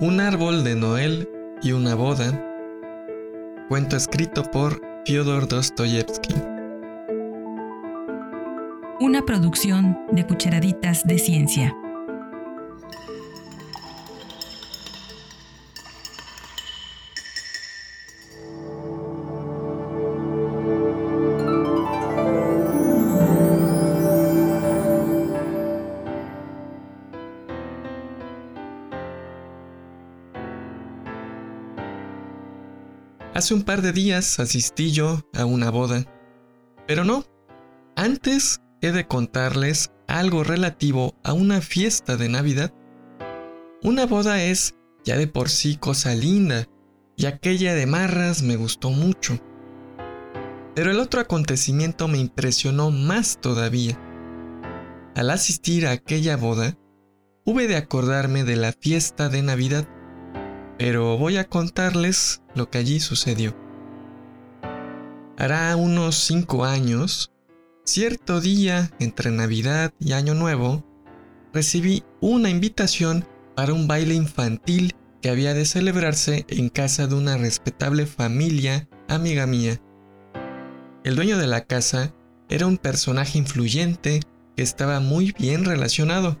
Un árbol de Noel y una boda. Cuento escrito por Fyodor Dostoyevsky. Una producción de Cucharaditas de Ciencia. Hace un par de días asistí yo a una boda. Pero no, antes he de contarles algo relativo a una fiesta de Navidad. Una boda es ya de por sí cosa linda, y aquella de Marras me gustó mucho. Pero el otro acontecimiento me impresionó más todavía. Al asistir a aquella boda, hube de acordarme de la fiesta de Navidad pero voy a contarles lo que allí sucedió. Hará unos cinco años, cierto día entre Navidad y Año Nuevo, recibí una invitación para un baile infantil que había de celebrarse en casa de una respetable familia amiga mía. El dueño de la casa era un personaje influyente que estaba muy bien relacionado.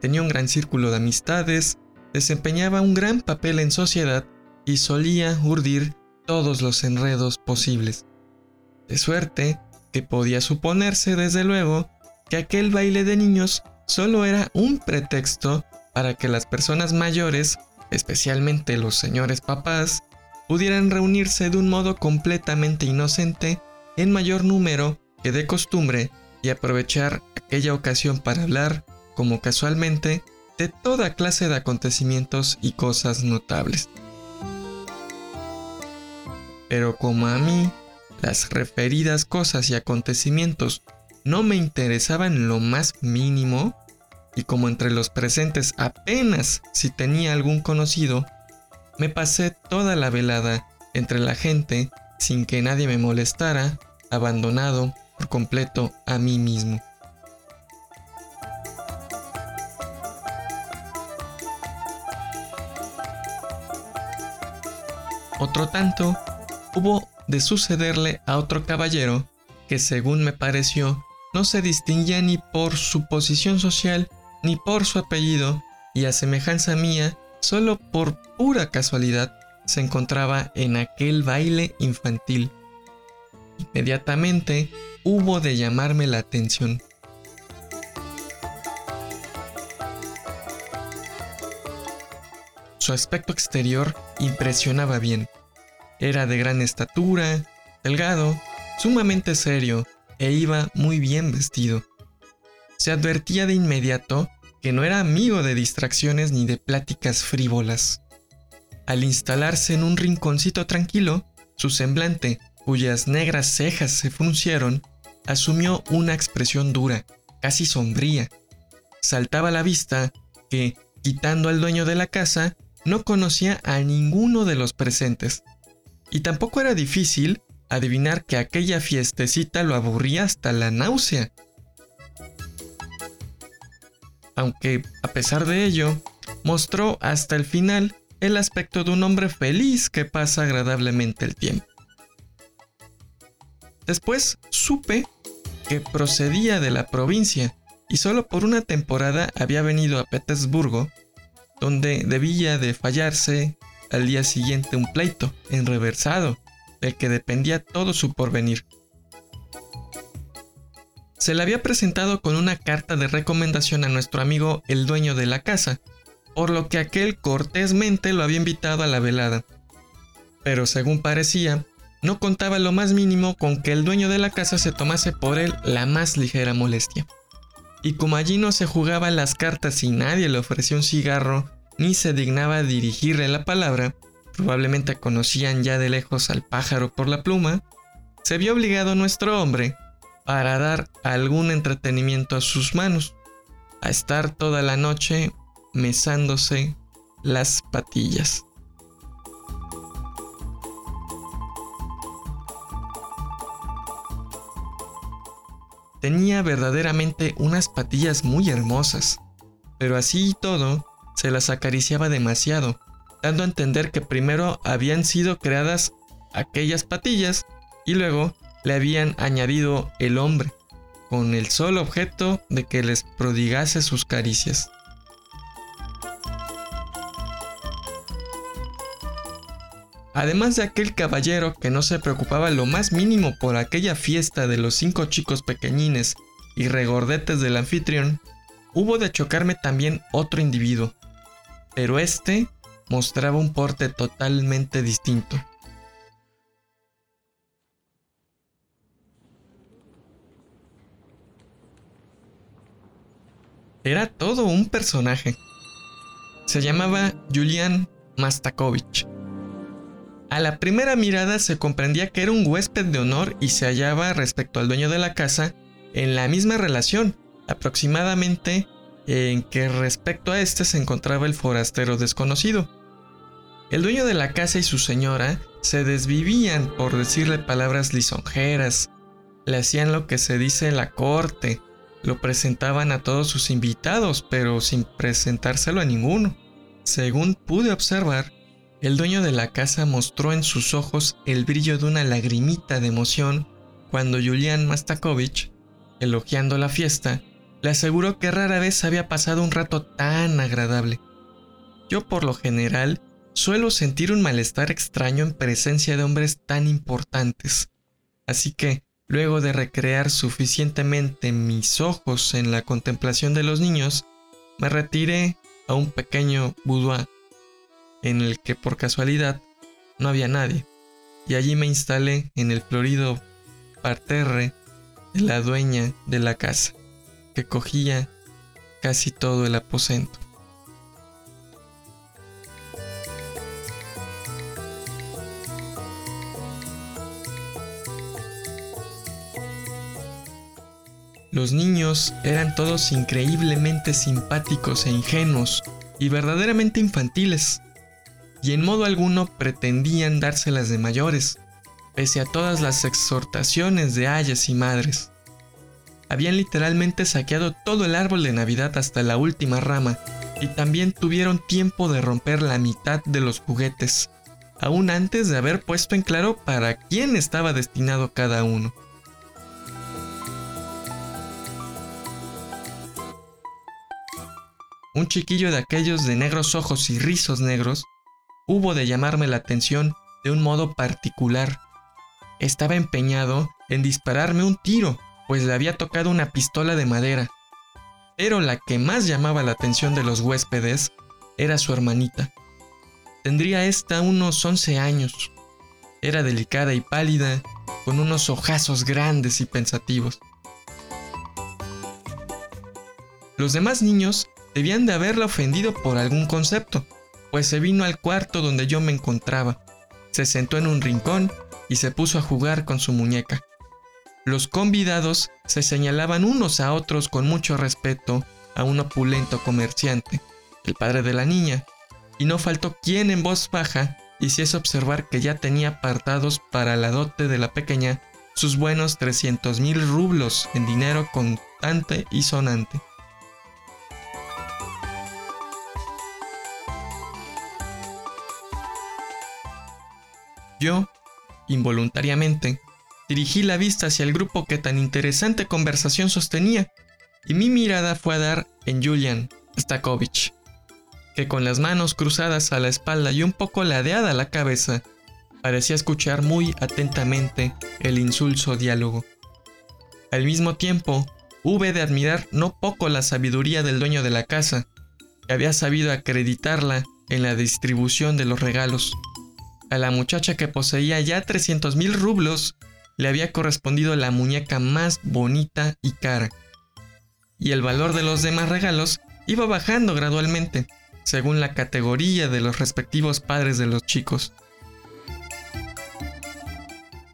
Tenía un gran círculo de amistades desempeñaba un gran papel en sociedad y solía urdir todos los enredos posibles. De suerte que podía suponerse desde luego que aquel baile de niños solo era un pretexto para que las personas mayores, especialmente los señores papás, pudieran reunirse de un modo completamente inocente en mayor número que de costumbre y aprovechar aquella ocasión para hablar, como casualmente, de toda clase de acontecimientos y cosas notables. Pero como a mí las referidas cosas y acontecimientos no me interesaban lo más mínimo, y como entre los presentes apenas si tenía algún conocido, me pasé toda la velada entre la gente sin que nadie me molestara, abandonado por completo a mí mismo. Otro tanto hubo de sucederle a otro caballero que según me pareció no se distinguía ni por su posición social ni por su apellido y a semejanza mía, solo por pura casualidad, se encontraba en aquel baile infantil. Inmediatamente hubo de llamarme la atención. Su aspecto exterior impresionaba bien. Era de gran estatura, delgado, sumamente serio e iba muy bien vestido. Se advertía de inmediato que no era amigo de distracciones ni de pláticas frívolas. Al instalarse en un rinconcito tranquilo, su semblante, cuyas negras cejas se fruncieron, asumió una expresión dura, casi sombría. Saltaba a la vista que, quitando al dueño de la casa, no conocía a ninguno de los presentes, y tampoco era difícil adivinar que aquella fiestecita lo aburría hasta la náusea. Aunque, a pesar de ello, mostró hasta el final el aspecto de un hombre feliz que pasa agradablemente el tiempo. Después supe que procedía de la provincia y solo por una temporada había venido a Petersburgo donde debía de fallarse al día siguiente un pleito enreversado, del que dependía todo su porvenir. Se le había presentado con una carta de recomendación a nuestro amigo el dueño de la casa, por lo que aquel cortésmente lo había invitado a la velada. Pero según parecía, no contaba lo más mínimo con que el dueño de la casa se tomase por él la más ligera molestia y como allí no se jugaban las cartas y nadie le ofreció un cigarro ni se dignaba dirigirle la palabra, probablemente conocían ya de lejos al pájaro por la pluma, se vio obligado nuestro hombre para dar algún entretenimiento a sus manos, a estar toda la noche mesándose las patillas. Tenía verdaderamente unas patillas muy hermosas, pero así y todo, se las acariciaba demasiado dando a entender que primero habían sido creadas aquellas patillas y luego le habían añadido el hombre, con el solo objeto de que les prodigase sus caricias. Además de aquel caballero que no se preocupaba lo más mínimo por aquella fiesta de los cinco chicos pequeñines y regordetes del anfitrión, hubo de chocarme también otro individuo, pero este mostraba un porte totalmente distinto. Era todo un personaje. Se llamaba Julian Mastakovich a la primera mirada se comprendía que era un huésped de honor y se hallaba respecto al dueño de la casa en la misma relación, aproximadamente en que respecto a este se encontraba el forastero desconocido. El dueño de la casa y su señora se desvivían por decirle palabras lisonjeras, le hacían lo que se dice en la corte, lo presentaban a todos sus invitados, pero sin presentárselo a ninguno. Según pude observar, el dueño de la casa mostró en sus ojos el brillo de una lagrimita de emoción cuando Julián Mastakovich, elogiando la fiesta, le aseguró que rara vez había pasado un rato tan agradable. Yo por lo general suelo sentir un malestar extraño en presencia de hombres tan importantes, así que, luego de recrear suficientemente mis ojos en la contemplación de los niños, me retiré a un pequeño boudoir en el que por casualidad no había nadie, y allí me instalé en el florido parterre de la dueña de la casa, que cogía casi todo el aposento. Los niños eran todos increíblemente simpáticos e ingenuos y verdaderamente infantiles y en modo alguno pretendían dárselas de mayores, pese a todas las exhortaciones de ayas y madres. Habían literalmente saqueado todo el árbol de Navidad hasta la última rama, y también tuvieron tiempo de romper la mitad de los juguetes, aún antes de haber puesto en claro para quién estaba destinado cada uno. Un chiquillo de aquellos de negros ojos y rizos negros hubo de llamarme la atención de un modo particular. Estaba empeñado en dispararme un tiro, pues le había tocado una pistola de madera. Pero la que más llamaba la atención de los huéspedes era su hermanita. Tendría esta unos 11 años. Era delicada y pálida, con unos ojazos grandes y pensativos. Los demás niños debían de haberla ofendido por algún concepto, pues se vino al cuarto donde yo me encontraba, se sentó en un rincón y se puso a jugar con su muñeca. Los convidados se señalaban unos a otros con mucho respeto a un opulento comerciante, el padre de la niña, y no faltó quien en voz baja hiciese observar que ya tenía apartados para la dote de la pequeña sus buenos 300 mil rublos en dinero contante y sonante. Yo, involuntariamente, dirigí la vista hacia el grupo que tan interesante conversación sostenía, y mi mirada fue a dar en Julian Stakovich, que con las manos cruzadas a la espalda y un poco ladeada la cabeza, parecía escuchar muy atentamente el insulso diálogo. Al mismo tiempo, hube de admirar no poco la sabiduría del dueño de la casa, que había sabido acreditarla en la distribución de los regalos. A la muchacha que poseía ya 300 mil rublos le había correspondido la muñeca más bonita y cara. Y el valor de los demás regalos iba bajando gradualmente, según la categoría de los respectivos padres de los chicos.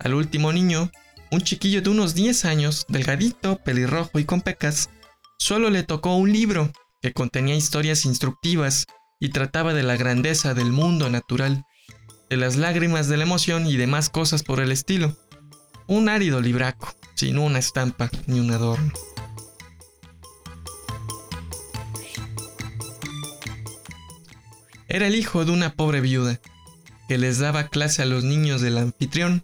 Al último niño, un chiquillo de unos 10 años, delgadito, pelirrojo y con pecas, solo le tocó un libro que contenía historias instructivas y trataba de la grandeza del mundo natural de las lágrimas de la emoción y demás cosas por el estilo. Un árido libraco, sin una estampa ni un adorno. Era el hijo de una pobre viuda, que les daba clase a los niños del anfitrión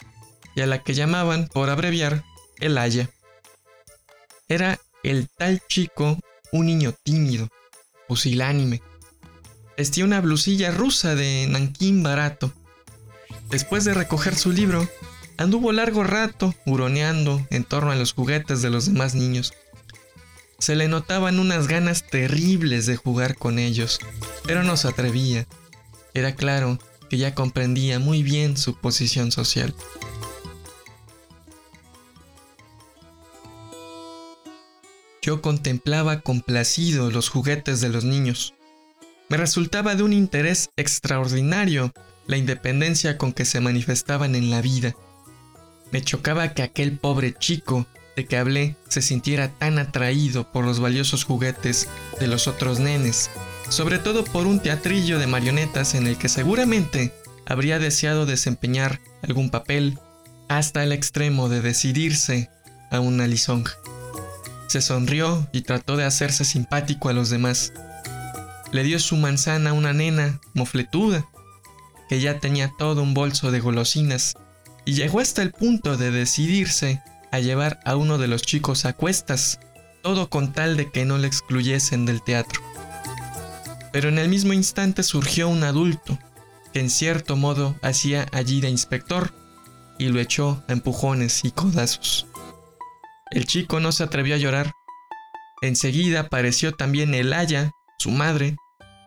y a la que llamaban, por abreviar, el Aya. Era el tal chico un niño tímido, pusilánime. Vestía una blusilla rusa de nanquín barato. Después de recoger su libro, anduvo largo rato huroneando en torno a los juguetes de los demás niños. Se le notaban unas ganas terribles de jugar con ellos, pero no se atrevía. Era claro que ya comprendía muy bien su posición social. Yo contemplaba complacido los juguetes de los niños. Me resultaba de un interés extraordinario la independencia con que se manifestaban en la vida. Me chocaba que aquel pobre chico de que hablé se sintiera tan atraído por los valiosos juguetes de los otros nenes, sobre todo por un teatrillo de marionetas en el que seguramente habría deseado desempeñar algún papel hasta el extremo de decidirse a una lisonja. Se sonrió y trató de hacerse simpático a los demás. Le dio su manzana a una nena mofletuda, que ya tenía todo un bolso de golosinas, y llegó hasta el punto de decidirse a llevar a uno de los chicos a cuestas, todo con tal de que no le excluyesen del teatro. Pero en el mismo instante surgió un adulto, que en cierto modo hacía allí de inspector, y lo echó a empujones y codazos. El chico no se atrevió a llorar. Enseguida apareció también el Aya, su madre,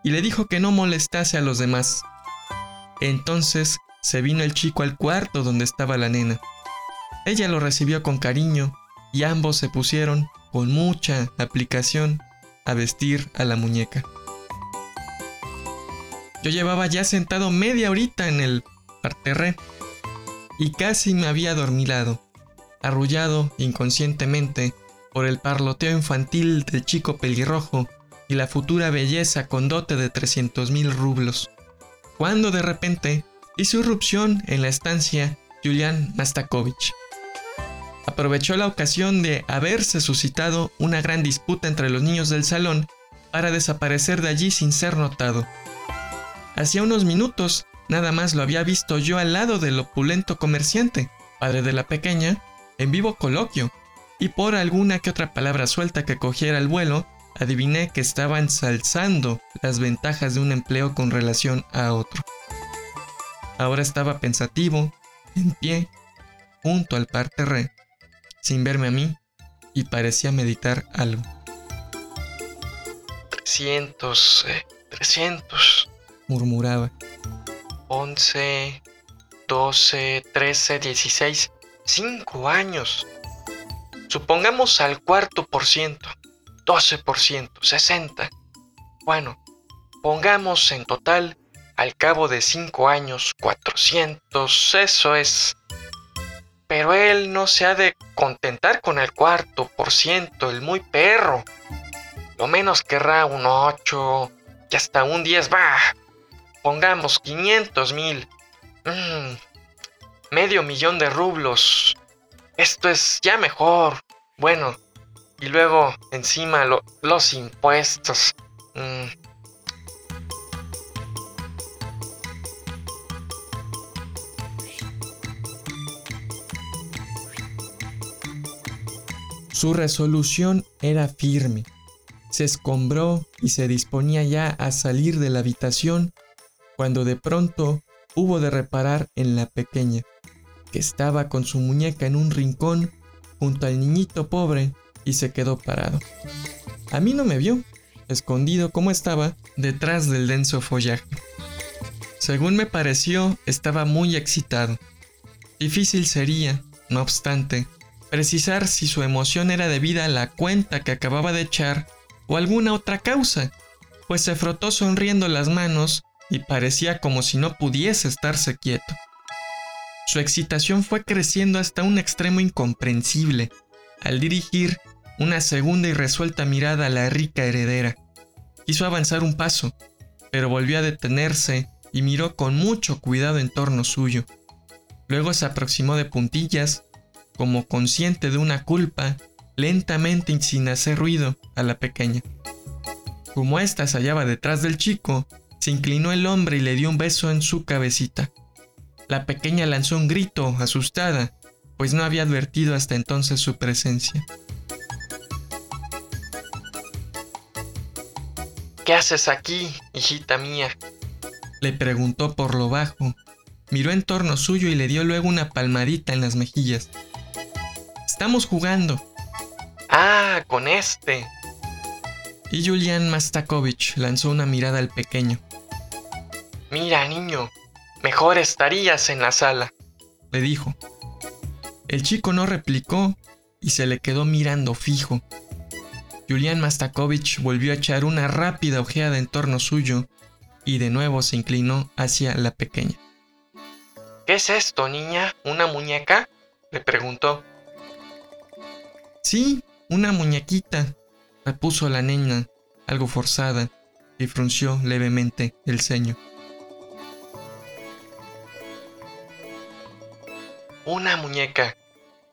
y le dijo que no molestase a los demás. Entonces se vino el chico al cuarto donde estaba la nena. Ella lo recibió con cariño y ambos se pusieron, con mucha aplicación, a vestir a la muñeca. Yo llevaba ya sentado media horita en el parterre y casi me había adormilado arrullado inconscientemente por el parloteo infantil del chico pelirrojo y la futura belleza con dote de 300 mil rublos, cuando de repente hizo irrupción en la estancia Julián Mastakovich. Aprovechó la ocasión de haberse suscitado una gran disputa entre los niños del salón para desaparecer de allí sin ser notado. Hacía unos minutos nada más lo había visto yo al lado del opulento comerciante, padre de la pequeña, en vivo coloquio, y por alguna que otra palabra suelta que cogiera el vuelo, adiviné que estaba ensalzando las ventajas de un empleo con relación a otro. Ahora estaba pensativo, en pie, junto al parterre, sin verme a mí, y parecía meditar algo. 300, 300, murmuraba. 11, 12, 13, 16. Cinco años. Supongamos al cuarto por ciento, 12 por ciento, 60. Bueno, pongamos en total, al cabo de cinco años, 400, eso es. Pero él no se ha de contentar con el cuarto por ciento, el muy perro. Lo menos querrá un 8 y hasta un 10 va. Pongamos 500 mil. Mm, medio millón de rublos. Esto es ya mejor. Bueno, y luego encima los impuestos. Mm. Su resolución era firme. Se escombró y se disponía ya a salir de la habitación cuando de pronto hubo de reparar en la pequeña que estaba con su muñeca en un rincón junto al niñito pobre y se quedó parado. A mí no me vio, escondido como estaba detrás del denso follaje. Según me pareció, estaba muy excitado. Difícil sería, no obstante, precisar si su emoción era debida a la cuenta que acababa de echar o alguna otra causa, pues se frotó sonriendo las manos y parecía como si no pudiese estarse quieto. Su excitación fue creciendo hasta un extremo incomprensible al dirigir una segunda y resuelta mirada a la rica heredera. Quiso avanzar un paso, pero volvió a detenerse y miró con mucho cuidado en torno suyo. Luego se aproximó de puntillas, como consciente de una culpa, lentamente y sin hacer ruido a la pequeña. Como ésta se hallaba detrás del chico, se inclinó el hombre y le dio un beso en su cabecita. La pequeña lanzó un grito, asustada, pues no había advertido hasta entonces su presencia. ¿Qué haces aquí, hijita mía? Le preguntó por lo bajo. Miró en torno suyo y le dio luego una palmadita en las mejillas. Estamos jugando. Ah, con este. Y Julián Mastakovich lanzó una mirada al pequeño. Mira, niño, mejor estarías en la sala, le dijo. El chico no replicó y se le quedó mirando fijo. Julián Mastakovich volvió a echar una rápida ojeada en torno suyo y de nuevo se inclinó hacia la pequeña. ¿Qué es esto, niña? ¿Una muñeca? le preguntó. Sí, una muñequita, repuso la niña, algo forzada, y frunció levemente el ceño. Una muñeca.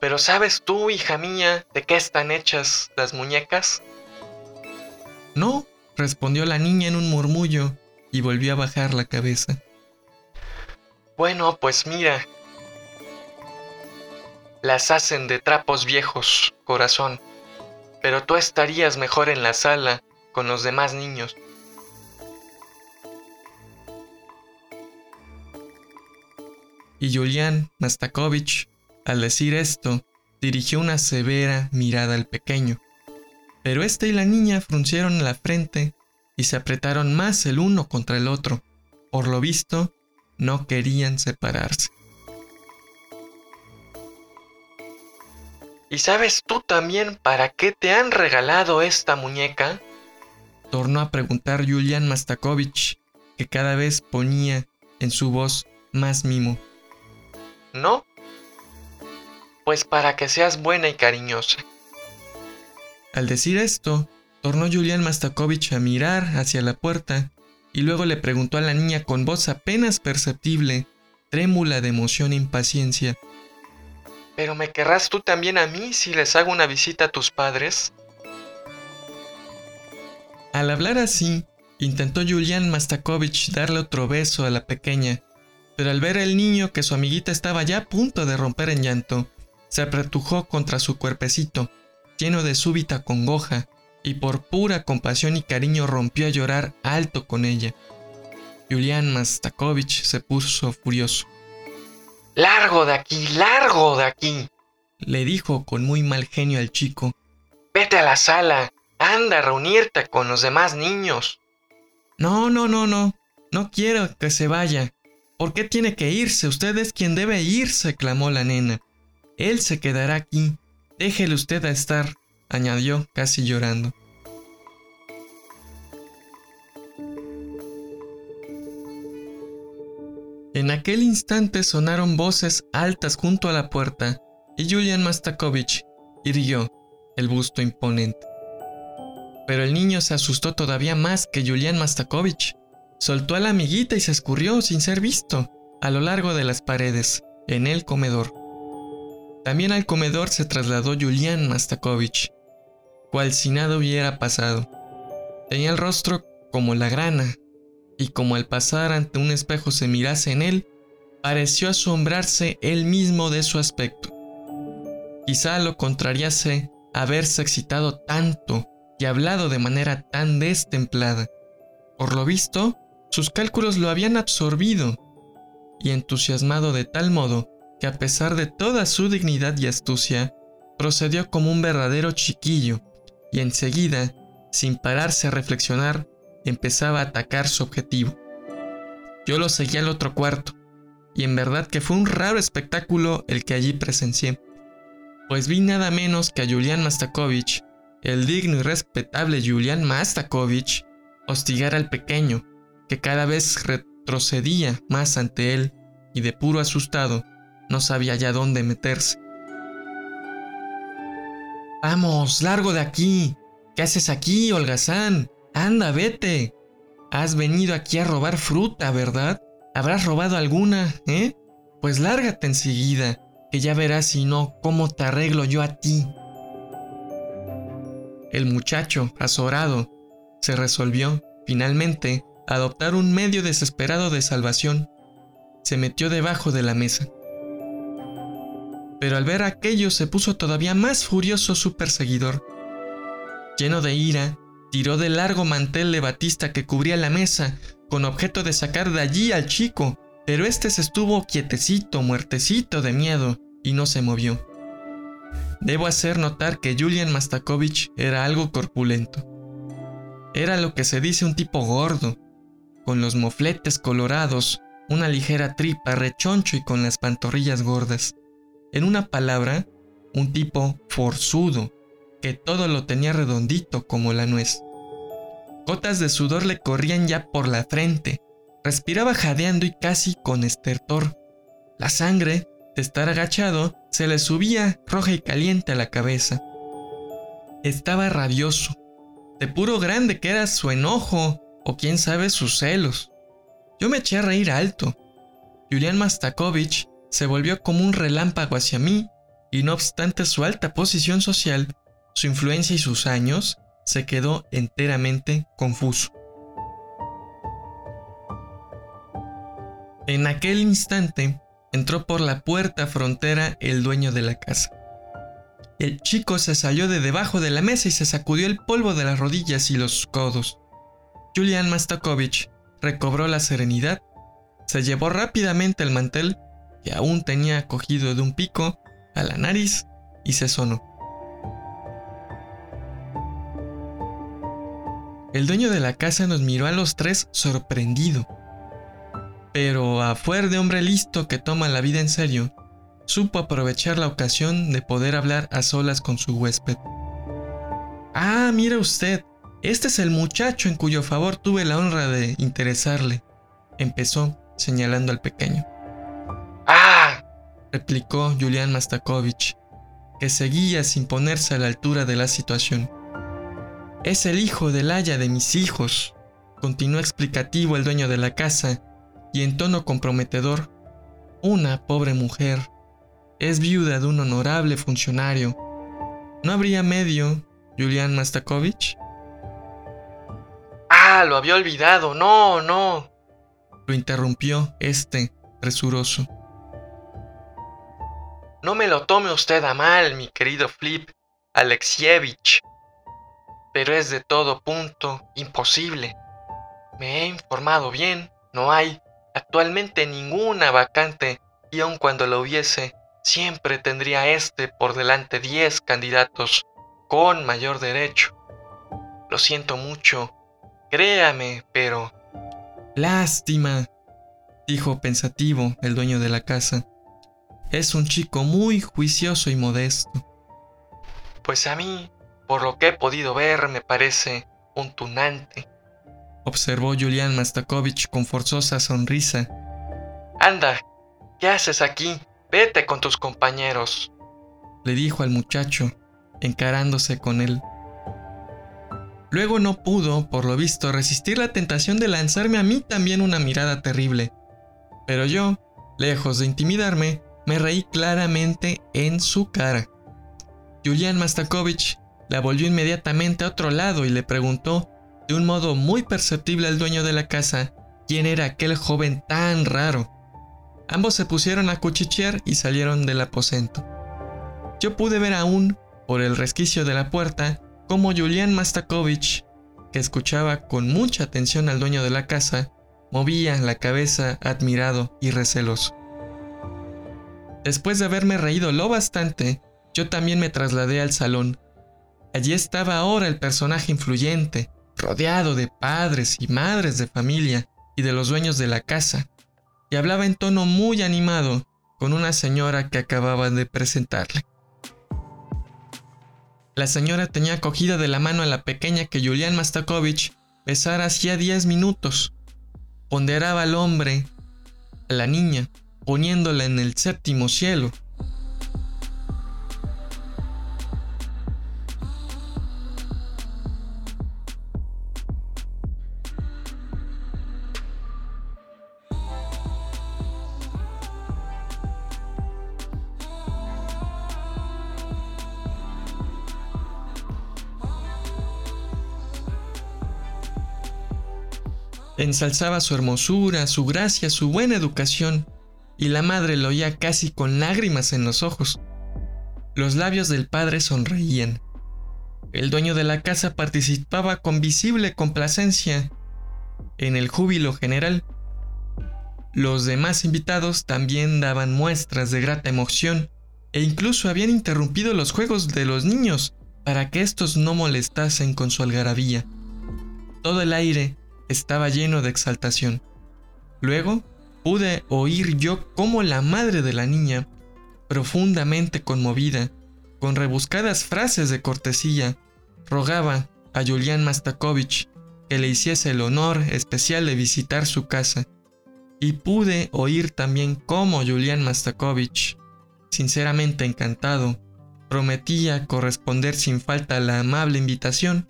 Pero ¿sabes tú, hija mía, de qué están hechas las muñecas? No, respondió la niña en un murmullo y volvió a bajar la cabeza. Bueno, pues mira. Las hacen de trapos viejos, corazón. Pero tú estarías mejor en la sala con los demás niños. Y Julián Mastakovich al decir esto, dirigió una severa mirada al pequeño. Pero este y la niña fruncieron la frente y se apretaron más el uno contra el otro. Por lo visto, no querían separarse. ¿Y sabes tú también para qué te han regalado esta muñeca? Tornó a preguntar Julian Mastakovich, que cada vez ponía en su voz más mimo. ¿No? Pues para que seas buena y cariñosa. Al decir esto, tornó Julián Mastakovich a mirar hacia la puerta y luego le preguntó a la niña con voz apenas perceptible, trémula de emoción e impaciencia. ¿Pero me querrás tú también a mí si les hago una visita a tus padres? Al hablar así, intentó Julián Mastakovich darle otro beso a la pequeña, pero al ver al niño que su amiguita estaba ya a punto de romper en llanto, se apretujó contra su cuerpecito, lleno de súbita congoja, y por pura compasión y cariño rompió a llorar alto con ella. Julián Mastakovich se puso furioso. ¡Largo de aquí, largo de aquí! le dijo con muy mal genio al chico. Vete a la sala, anda a reunirte con los demás niños. No, no, no, no, no quiero que se vaya. ¿Por qué tiene que irse? Usted es quien debe irse, clamó la nena. Él se quedará aquí. Déjele usted a estar, añadió casi llorando. En aquel instante sonaron voces altas junto a la puerta y Julian Mastakovich irguió el busto imponente. Pero el niño se asustó todavía más que Julian Mastakovich. Soltó a la amiguita y se escurrió sin ser visto a lo largo de las paredes, en el comedor. También al comedor se trasladó Julián Mastakovich, cual si nada hubiera pasado. Tenía el rostro como la grana, y como al pasar ante un espejo se mirase en él, pareció asombrarse él mismo de su aspecto. Quizá lo contrariase haberse excitado tanto y hablado de manera tan destemplada. Por lo visto, sus cálculos lo habían absorbido y entusiasmado de tal modo que a pesar de toda su dignidad y astucia, procedió como un verdadero chiquillo, y enseguida, sin pararse a reflexionar, empezaba a atacar su objetivo. Yo lo seguí al otro cuarto, y en verdad que fue un raro espectáculo el que allí presencié, pues vi nada menos que a Julián Mastakovich, el digno y respetable Julián Mastakovich, hostigar al pequeño, que cada vez retrocedía más ante él, y de puro asustado, no sabía ya dónde meterse. Vamos, largo de aquí. ¿Qué haces aquí, holgazán? Anda, vete. Has venido aquí a robar fruta, ¿verdad? ¿Habrás robado alguna, eh? Pues lárgate enseguida, que ya verás si no cómo te arreglo yo a ti. El muchacho, azorado, se resolvió, finalmente, adoptar un medio desesperado de salvación. Se metió debajo de la mesa. Pero al ver aquello se puso todavía más furioso su perseguidor. Lleno de ira, tiró del largo mantel de batista que cubría la mesa, con objeto de sacar de allí al chico, pero este se estuvo quietecito, muertecito de miedo, y no se movió. Debo hacer notar que Julian Mastakovich era algo corpulento. Era lo que se dice un tipo gordo, con los mofletes colorados, una ligera tripa, rechoncho y con las pantorrillas gordas. En una palabra, un tipo forzudo, que todo lo tenía redondito como la nuez. Gotas de sudor le corrían ya por la frente, respiraba jadeando y casi con estertor. La sangre, de estar agachado, se le subía roja y caliente a la cabeza. Estaba rabioso, de puro grande que era su enojo o quién sabe sus celos. Yo me eché a reír alto. Julián Mastakovich se volvió como un relámpago hacia mí y no obstante su alta posición social, su influencia y sus años, se quedó enteramente confuso. En aquel instante entró por la puerta frontera el dueño de la casa. El chico se salió de debajo de la mesa y se sacudió el polvo de las rodillas y los codos. Julian Mastakovich recobró la serenidad, se llevó rápidamente el mantel, que aún tenía cogido de un pico, a la nariz y se sonó. El dueño de la casa nos miró a los tres sorprendido. Pero a fuer de hombre listo que toma la vida en serio, supo aprovechar la ocasión de poder hablar a solas con su huésped. Ah, mira usted, este es el muchacho en cuyo favor tuve la honra de interesarle, empezó señalando al pequeño. ¡Ah! replicó Julián Mastakovich, que seguía sin ponerse a la altura de la situación. Es el hijo del haya de mis hijos, continuó explicativo el dueño de la casa, y en tono comprometedor, una pobre mujer, es viuda de un honorable funcionario. ¿No habría medio, Julián Mastakovich? Ah, lo había olvidado, no, no. Lo interrumpió este, presuroso. No me lo tome usted a mal, mi querido Flip Alexievich pero es de todo punto imposible. Me he informado bien, no hay actualmente ninguna vacante y aun cuando lo hubiese, siempre tendría este por delante 10 candidatos con mayor derecho. Lo siento mucho, créame, pero... Lástima, dijo pensativo el dueño de la casa. Es un chico muy juicioso y modesto. Pues a mí por lo que he podido ver, me parece un tunante. Observó Julián Mastakovich con forzosa sonrisa. Anda, ¿qué haces aquí? Vete con tus compañeros. Le dijo al muchacho, encarándose con él. Luego no pudo, por lo visto, resistir la tentación de lanzarme a mí también una mirada terrible. Pero yo, lejos de intimidarme, me reí claramente en su cara. Julián Mastakovich la volvió inmediatamente a otro lado y le preguntó, de un modo muy perceptible al dueño de la casa, quién era aquel joven tan raro. Ambos se pusieron a cuchichear y salieron del aposento. Yo pude ver aún, por el resquicio de la puerta, cómo Julián Mastakovich, que escuchaba con mucha atención al dueño de la casa, movía la cabeza admirado y receloso. Después de haberme reído lo bastante, yo también me trasladé al salón Allí estaba ahora el personaje influyente, rodeado de padres y madres de familia y de los dueños de la casa, y hablaba en tono muy animado con una señora que acababa de presentarle. La señora tenía cogida de la mano a la pequeña que Julián Mastakovich besara hacía diez minutos. Ponderaba al hombre, a la niña, poniéndola en el séptimo cielo. ensalzaba su hermosura, su gracia, su buena educación, y la madre lo oía casi con lágrimas en los ojos. Los labios del padre sonreían. El dueño de la casa participaba con visible complacencia en el júbilo general. Los demás invitados también daban muestras de grata emoción e incluso habían interrumpido los juegos de los niños para que estos no molestasen con su algarabía. Todo el aire estaba lleno de exaltación. Luego pude oír yo cómo la madre de la niña, profundamente conmovida, con rebuscadas frases de cortesía, rogaba a Julián Mastakovich que le hiciese el honor especial de visitar su casa. Y pude oír también cómo Julián Mastakovich sinceramente encantado, prometía corresponder sin falta a la amable invitación,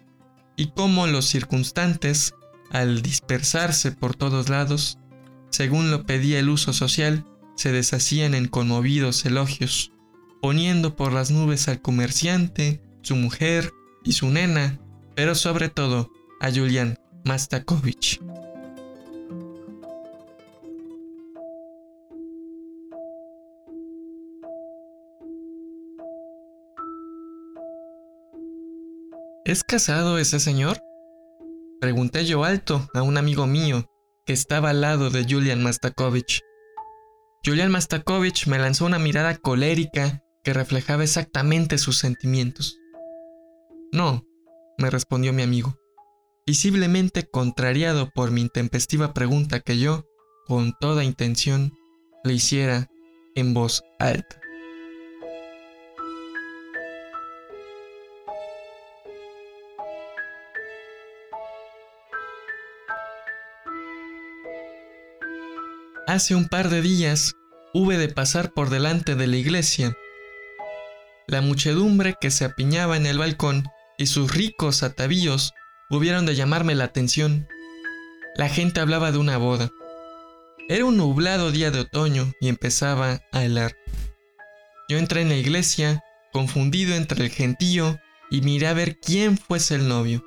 y cómo los circunstantes, al dispersarse por todos lados, según lo pedía el uso social, se deshacían en conmovidos elogios, poniendo por las nubes al comerciante, su mujer y su nena, pero sobre todo a Julián Mastakovich. ¿Es casado ese señor? Pregunté yo alto a un amigo mío que estaba al lado de Julian Mastakovich. Julian Mastakovich me lanzó una mirada colérica que reflejaba exactamente sus sentimientos. No, me respondió mi amigo, visiblemente contrariado por mi intempestiva pregunta que yo, con toda intención, le hiciera en voz alta. Hace un par de días hube de pasar por delante de la iglesia. La muchedumbre que se apiñaba en el balcón y sus ricos atavíos hubieron de llamarme la atención. La gente hablaba de una boda. Era un nublado día de otoño y empezaba a helar. Yo entré en la iglesia, confundido entre el gentío, y miré a ver quién fuese el novio.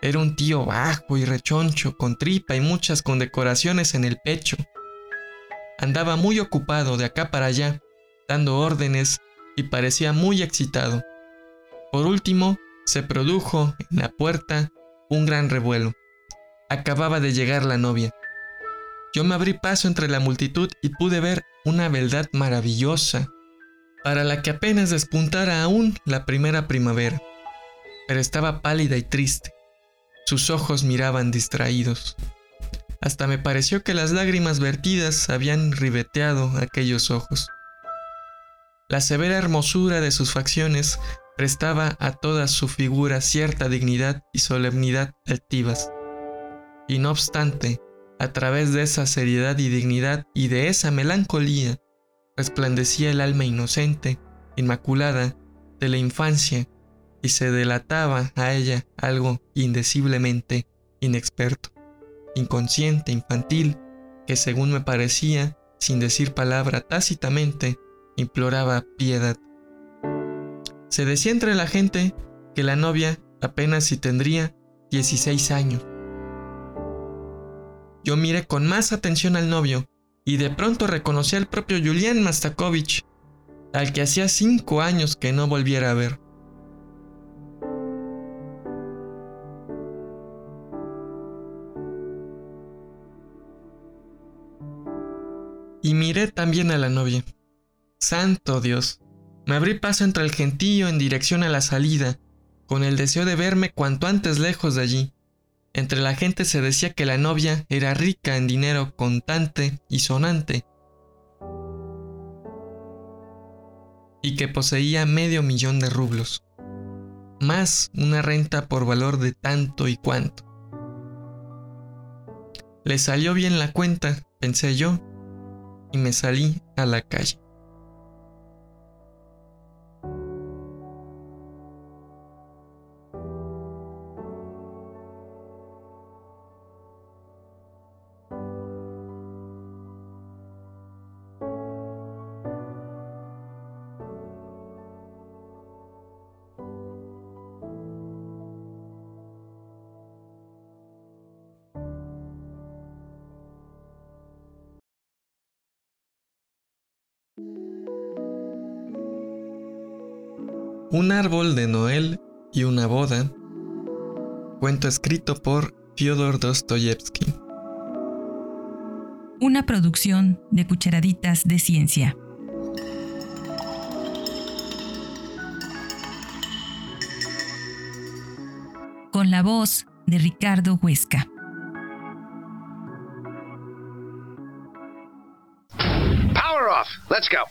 Era un tío bajo y rechoncho, con tripa y muchas condecoraciones en el pecho. Andaba muy ocupado de acá para allá, dando órdenes y parecía muy excitado. Por último, se produjo en la puerta un gran revuelo. Acababa de llegar la novia. Yo me abrí paso entre la multitud y pude ver una beldad maravillosa, para la que apenas despuntara aún la primera primavera. Pero estaba pálida y triste. Sus ojos miraban distraídos. Hasta me pareció que las lágrimas vertidas habían ribeteado aquellos ojos. La severa hermosura de sus facciones prestaba a toda su figura cierta dignidad y solemnidad altivas. Y no obstante, a través de esa seriedad y dignidad y de esa melancolía, resplandecía el alma inocente, inmaculada, de la infancia, y se delataba a ella algo indeciblemente inexperto inconsciente, infantil, que según me parecía, sin decir palabra tácitamente, imploraba piedad. Se decía entre la gente que la novia apenas si tendría 16 años. Yo miré con más atención al novio y de pronto reconocí al propio Julián Mastakovich, al que hacía cinco años que no volviera a ver. También a la novia. Santo Dios. Me abrí paso entre el gentío en dirección a la salida, con el deseo de verme cuanto antes lejos de allí. Entre la gente se decía que la novia era rica en dinero contante y sonante, y que poseía medio millón de rublos, más una renta por valor de tanto y cuanto. Le salió bien la cuenta, pensé yo, y me salí a la calle. Un árbol de Noel y una boda. Cuento escrito por Fyodor Dostoyevsky. Una producción de Cucharaditas de Ciencia. Con la voz de Ricardo Huesca. Power off. Let's go.